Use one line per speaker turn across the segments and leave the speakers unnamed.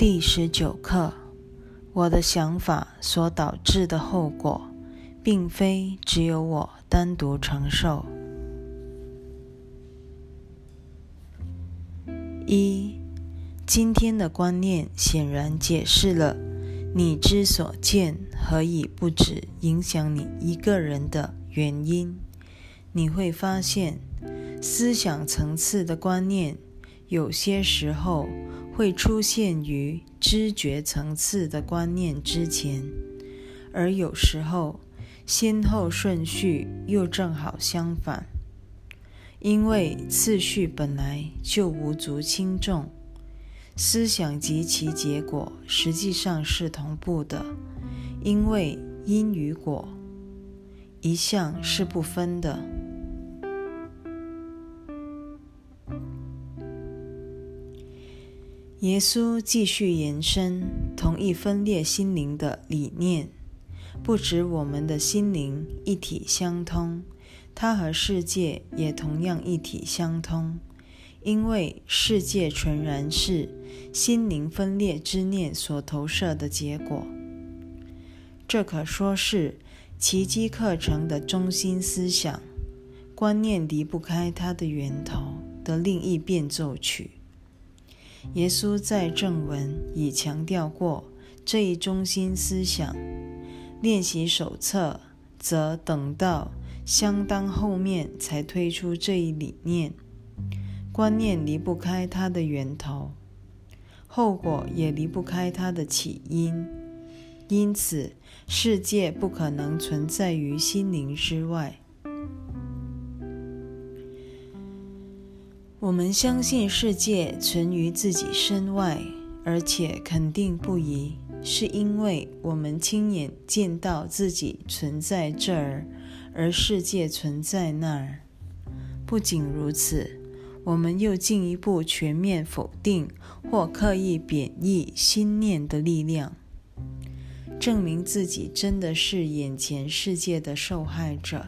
第十九课：我的想法所导致的后果，并非只有我单独承受。一，今天的观念显然解释了你之所见何以不止影响你一个人的原因。你会发现，思想层次的观念有些时候会出现于知觉层次的观念之前，而有时候先后顺序又正好相反。因为次序本来就无足轻重，思想及其结果实际上是同步的，因为因与果一向是不分的。耶稣继续延伸同一分裂心灵的理念，不止我们的心灵一体相通。它和世界也同样一体相通，因为世界纯然是心灵分裂之念所投射的结果。这可说是奇迹课程的中心思想。观念离不开它的源头的另一变奏曲。耶稣在正文已强调过这一中心思想。练习手册则等到。相当后面才推出这一理念，观念离不开它的源头，后果也离不开它的起因，因此世界不可能存在于心灵之外。我们相信世界存于自己身外，而且肯定不疑，是因为我们亲眼见到自己存在这儿。而世界存在那儿。不仅如此，我们又进一步全面否定或刻意贬义心念的力量，证明自己真的是眼前世界的受害者。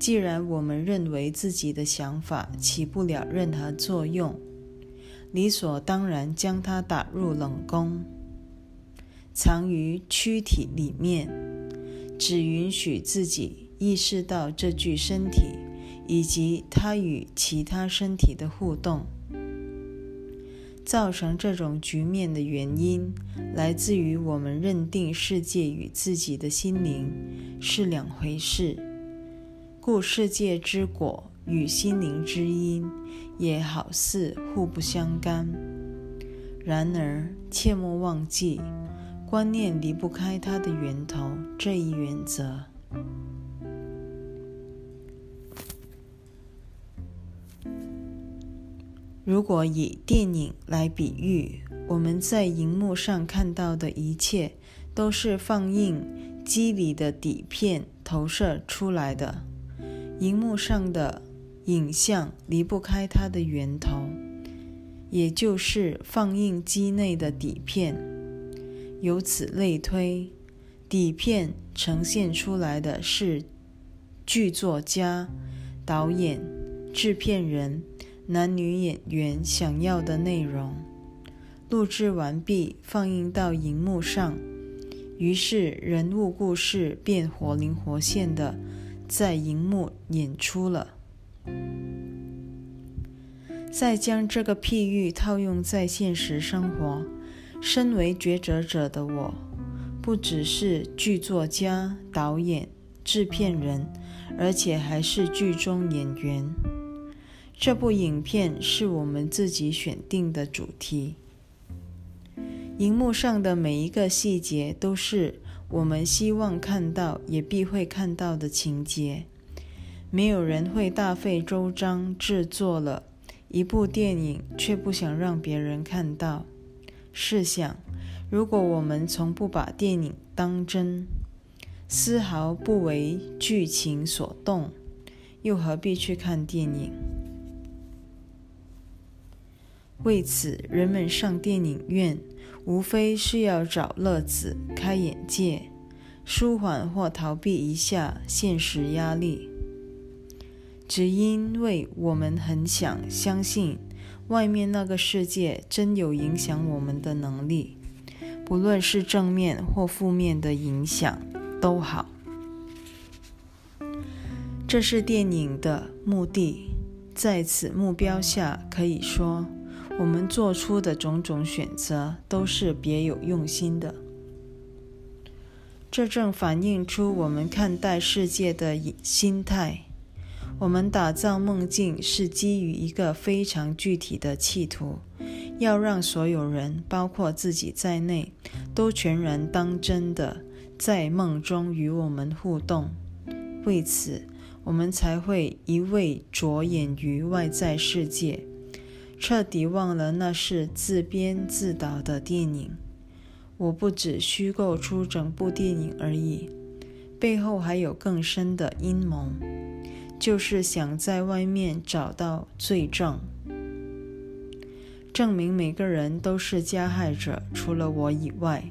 既然我们认为自己的想法起不了任何作用，理所当然将它打入冷宫，藏于躯体里面，只允许自己。意识到这具身体以及它与其他身体的互动，造成这种局面的原因，来自于我们认定世界与自己的心灵是两回事，故世界之果与心灵之因也好似互不相干。然而，切莫忘记，观念离不开它的源头这一原则。如果以电影来比喻，我们在荧幕上看到的一切都是放映机里的底片投射出来的。荧幕上的影像离不开它的源头，也就是放映机内的底片。由此类推，底片呈现出来的是剧作家、导演、制片人。男女演员想要的内容录制完毕，放映到荧幕上，于是人物故事便活灵活现的在荧幕演出了。再将这个譬喻套用在现实生活，身为抉择者的我，不只是剧作家、导演、制片人，而且还是剧中演员。这部影片是我们自己选定的主题。荧幕上的每一个细节都是我们希望看到也必会看到的情节。没有人会大费周章制作了一部电影，却不想让别人看到。试想，如果我们从不把电影当真，丝毫不为剧情所动，又何必去看电影？为此，人们上电影院，无非是要找乐子、开眼界、舒缓或逃避一下现实压力。只因为我们很想相信外面那个世界真有影响我们的能力，不论是正面或负面的影响都好。这是电影的目的，在此目标下，可以说我们做出的种种选择都是别有用心的。这正反映出我们看待世界的心态。我们打造梦境是基于一个非常具体的企图，要让所有人，包括自己在内，都全然当真的在梦中与我们互动。为此。我们才会一味着眼于外在世界，彻底忘了那是自编自导的电影。我不只虚构出整部电影而已，背后还有更深的阴谋，就是想在外面找到罪证，证明每个人都是加害者，除了我以外。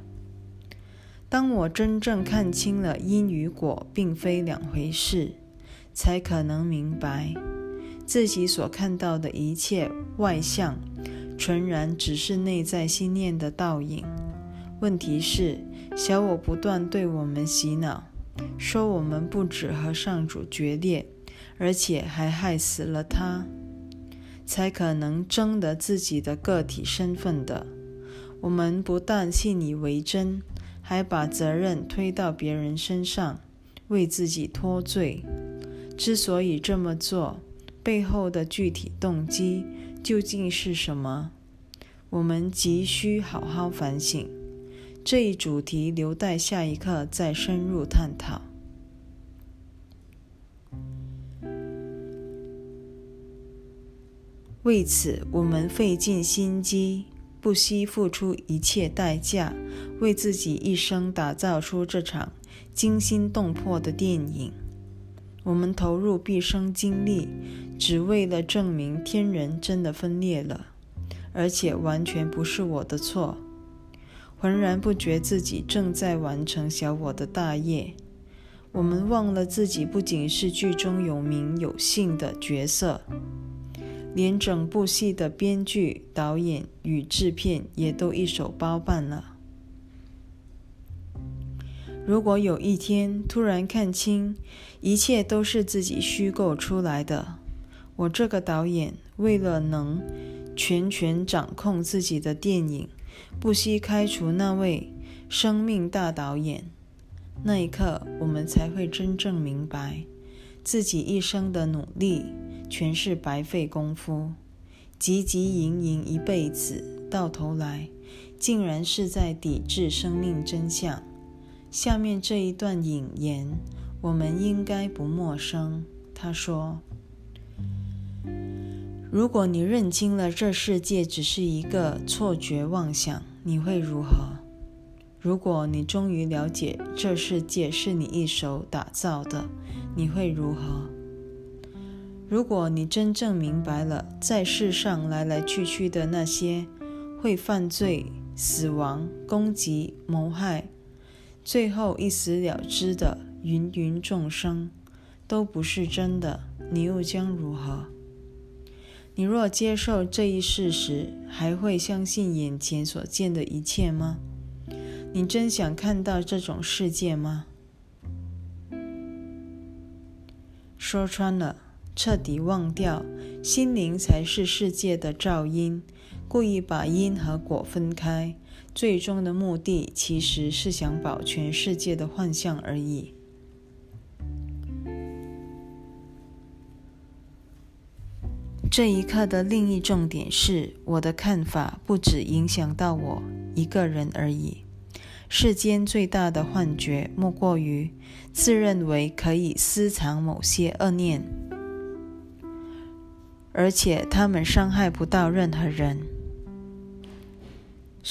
当我真正看清了因与果并非两回事。才可能明白，自己所看到的一切外相，纯然只是内在心念的倒影。问题是，小我不断对我们洗脑，说我们不止和上主决裂，而且还害死了他，才可能争得自己的个体身份的。我们不但信以为真，还把责任推到别人身上，为自己脱罪。之所以这么做，背后的具体动机究竟是什么？我们急需好好反省。这一主题留待下一课再深入探讨。为此，我们费尽心机，不惜付出一切代价，为自己一生打造出这场惊心动魄的电影。我们投入毕生精力，只为了证明天人真的分裂了，而且完全不是我的错。浑然不觉自己正在完成小我的大业。我们忘了自己不仅是剧中有名有姓的角色，连整部戏的编剧、导演与制片也都一手包办了。如果有一天突然看清，一切都是自己虚构出来的，我这个导演为了能全权掌控自己的电影，不惜开除那位生命大导演，那一刻我们才会真正明白，自己一生的努力全是白费功夫，汲汲营营一辈子，到头来竟然是在抵制生命真相。下面这一段引言，我们应该不陌生。他说：“如果你认清了这世界只是一个错觉妄想，你会如何？如果你终于了解这世界是你一手打造的，你会如何？如果你真正明白了在世上来来去去的那些会犯罪、死亡、攻击、谋害。”最后一死了之的芸芸众生，都不是真的，你又将如何？你若接受这一事实，还会相信眼前所见的一切吗？你真想看到这种世界吗？说穿了，彻底忘掉心灵才是世界的噪音，故意把因和果分开。最终的目的其实是想保全世界的幻象而已。这一刻的另一重点是，我的看法不只影响到我一个人而已。世间最大的幻觉，莫过于自认为可以私藏某些恶念，而且他们伤害不到任何人。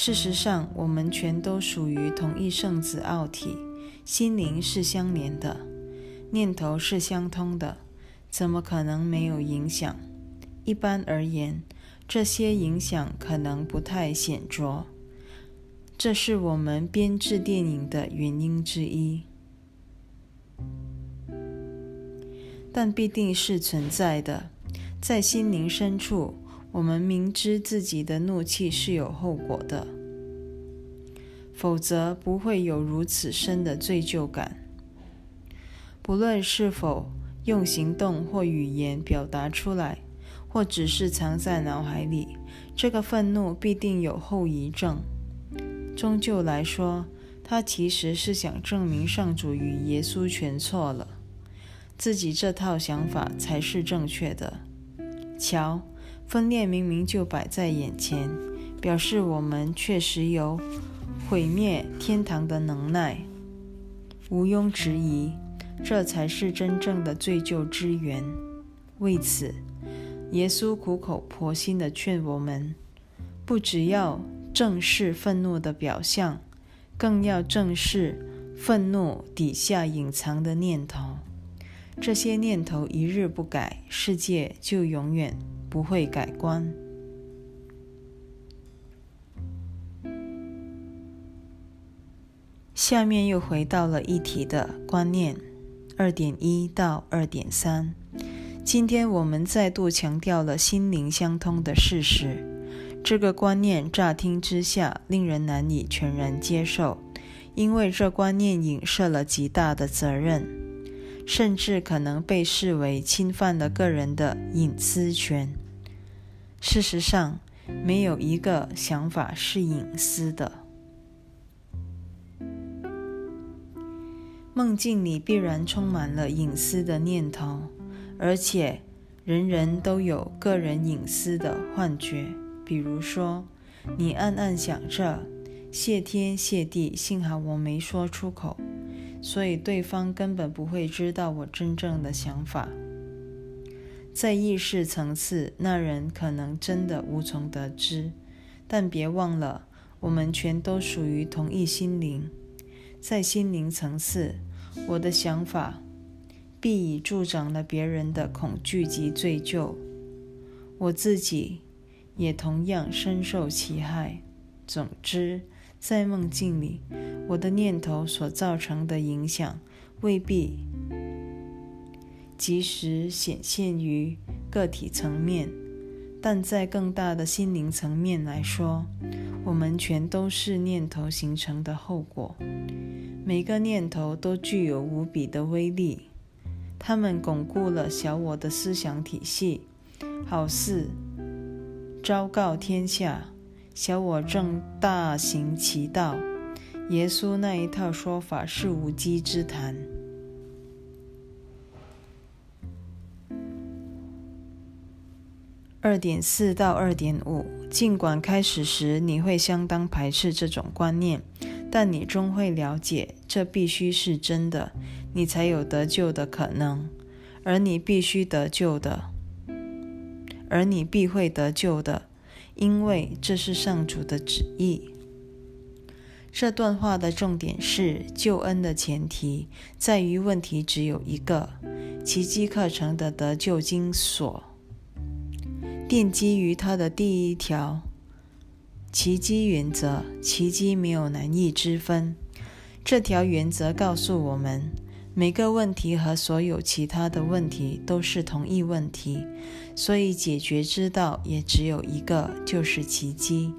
事实上，我们全都属于同一圣子奥体，心灵是相连的，念头是相通的，怎么可能没有影响？一般而言，这些影响可能不太显著，这是我们编制电影的原因之一，但必定是存在的，在心灵深处。我们明知自己的怒气是有后果的，否则不会有如此深的罪疚感。不论是否用行动或语言表达出来，或只是藏在脑海里，这个愤怒必定有后遗症。终究来说，他其实是想证明上主与耶稣全错了，自己这套想法才是正确的。瞧，分裂明明就摆在眼前，表示我们确实有毁灭天堂的能耐，毋庸置疑。这才是真正的罪疚之源。为此，耶稣苦口婆心地劝我们：不只要正视愤怒的表象，更要正视愤怒底下隐藏的念头。这些念头一日不改，世界就永远不会改观。下面又回到了一体的观念。二点一到二点三，今天我们再度强调了心灵相通的事实。这个观念乍听之下令人难以全然接受，因为这观念影射了极大的责任，甚至可能被视为侵犯了个人的隐私权。事实上，没有一个想法是隐私的。梦境里必然充满了隐私的念头，而且人人都有个人隐私的幻觉。比如说，你暗暗想着“谢天谢地，幸好我没说出口”，所以对方根本不会知道我真正的想法。在意识层次，那人可能真的无从得知。但别忘了，我们全都属于同一心灵，在心灵层次。我的想法必已助长了别人的恐惧及罪疚，我自己也同样深受其害。总之，在梦境里，我的念头所造成的影响未必及时显现于个体层面，但在更大的心灵层面来说，我们全都是念头形成的后果。每个念头都具有无比的威力，它们巩固了小我的思想体系，好似昭告天下，小我正大行其道。耶稣那一套说法是无稽之谈。二点四到二点五，尽管开始时你会相当排斥这种观念。但你终会了解，这必须是真的，你才有得救的可能，而你必须得救的，而你必会得救的，因为这是上主的旨意。这段话的重点是，救恩的前提在于问题只有一个，奇迹课程的得救经所，奠基于它的第一条。奇迹原则，奇迹没有难易之分。这条原则告诉我们，每个问题和所有其他的问题都是同一问题，所以解决之道也只有一个，就是奇迹。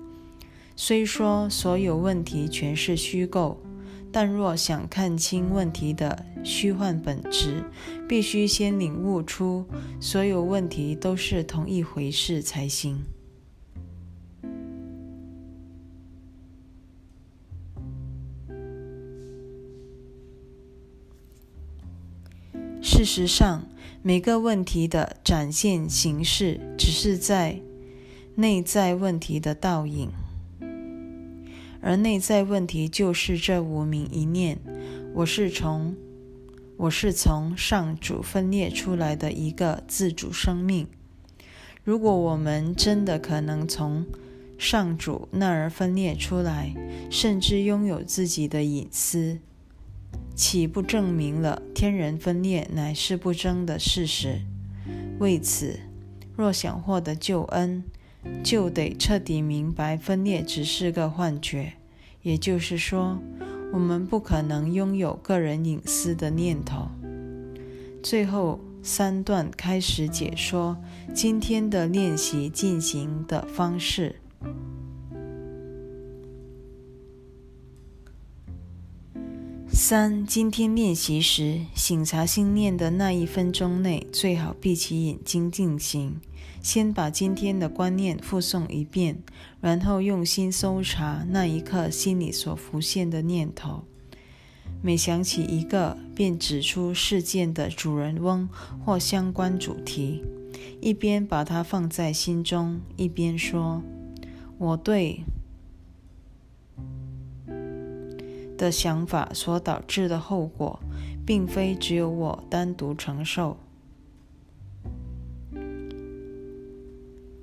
虽说所有问题全是虚构，但若想看清问题的虚幻本质，必须先领悟出所有问题都是同一回事才行。事实上，每个问题的展现形式只是在内在问题的倒影，而内在问题就是这无名一念。我是从我是从上主分裂出来的一个自主生命。如果我们真的可能从上主那儿分裂出来，甚至拥有自己的隐私。岂不证明了天人分裂乃是不争的事实？为此，若想获得救恩，就得彻底明白分裂只是个幻觉。也就是说，我们不可能拥有个人隐私的念头。最后三段开始解说今天的练习进行的方式。三，今天练习时，醒察心念的那一分钟内，最好闭起眼睛进行。先把今天的观念复诵一遍，然后用心搜查那一刻心里所浮现的念头。每想起一个，便指出事件的主人翁或相关主题，一边把它放在心中，一边说：“我对。”的想法所导致的后果，并非只有我单独承受。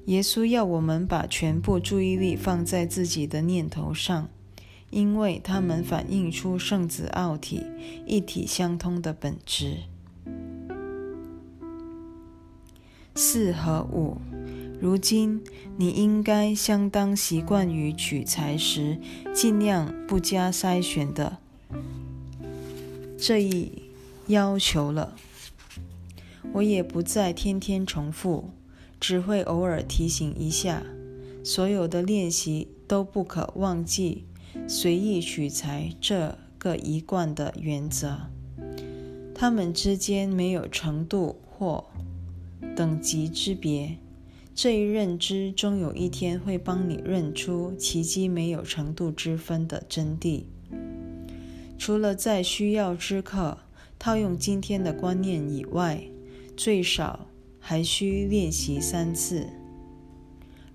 耶稣要我们把全部注意力放在自己的念头上，因为他们反映出圣子奥体一体相通的本质。四和五。如今，你应该相当习惯于取材时尽量不加筛选的这一要求了。我也不再天天重复，只会偶尔提醒一下。所有的练习都不可忘记随意取材这个一贯的原则。它们之间没有程度或等级之别。这一认知终有一天会帮你认出奇迹没有程度之分的真谛。除了在需要之刻套用今天的观念以外，最少还需练习三次。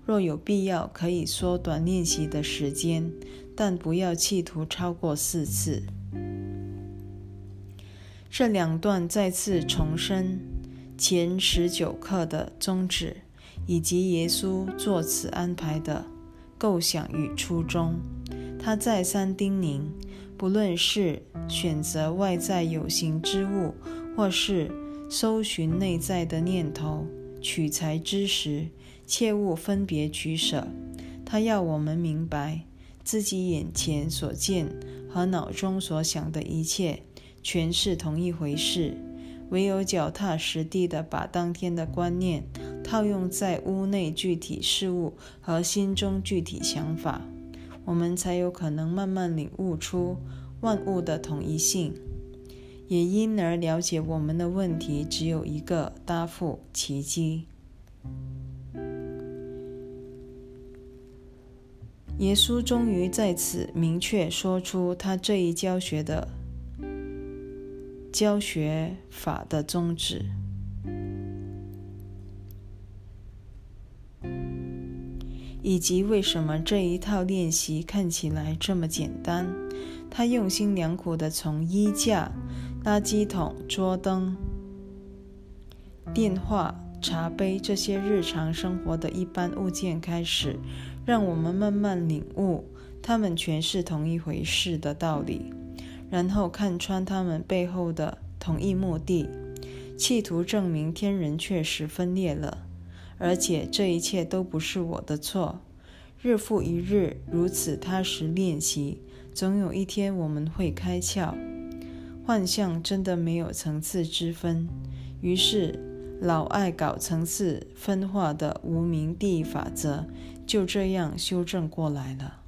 若有必要，可以缩短练习的时间，但不要企图超过四次。这两段再次重申前十九课的宗旨。以及耶稣作此安排的构想与初衷，他再三叮咛：不论是选择外在有形之物，或是搜寻内在的念头，取材之时，切勿分别取舍。他要我们明白，自己眼前所见和脑中所想的一切，全是同一回事。唯有脚踏实地地把当天的观念。套用在屋内具体事物和心中具体想法，我们才有可能慢慢领悟出万物的统一性，也因而了解我们的问题只有一个答复：奇迹。耶稣终于在此明确说出他这一教学的教学法的宗旨。以及为什么这一套练习看起来这么简单？他用心良苦地从衣架、垃圾桶、桌灯、电话、茶杯这些日常生活的一般物件开始，让我们慢慢领悟它们全是同一回事的道理，然后看穿它们背后的同一目的，企图证明天人确实分裂了。而且这一切都不是我的错。日复一日如此踏实练习，总有一天我们会开窍。幻象真的没有层次之分。于是，老爱搞层次分化的无名地法则就这样修正过来了。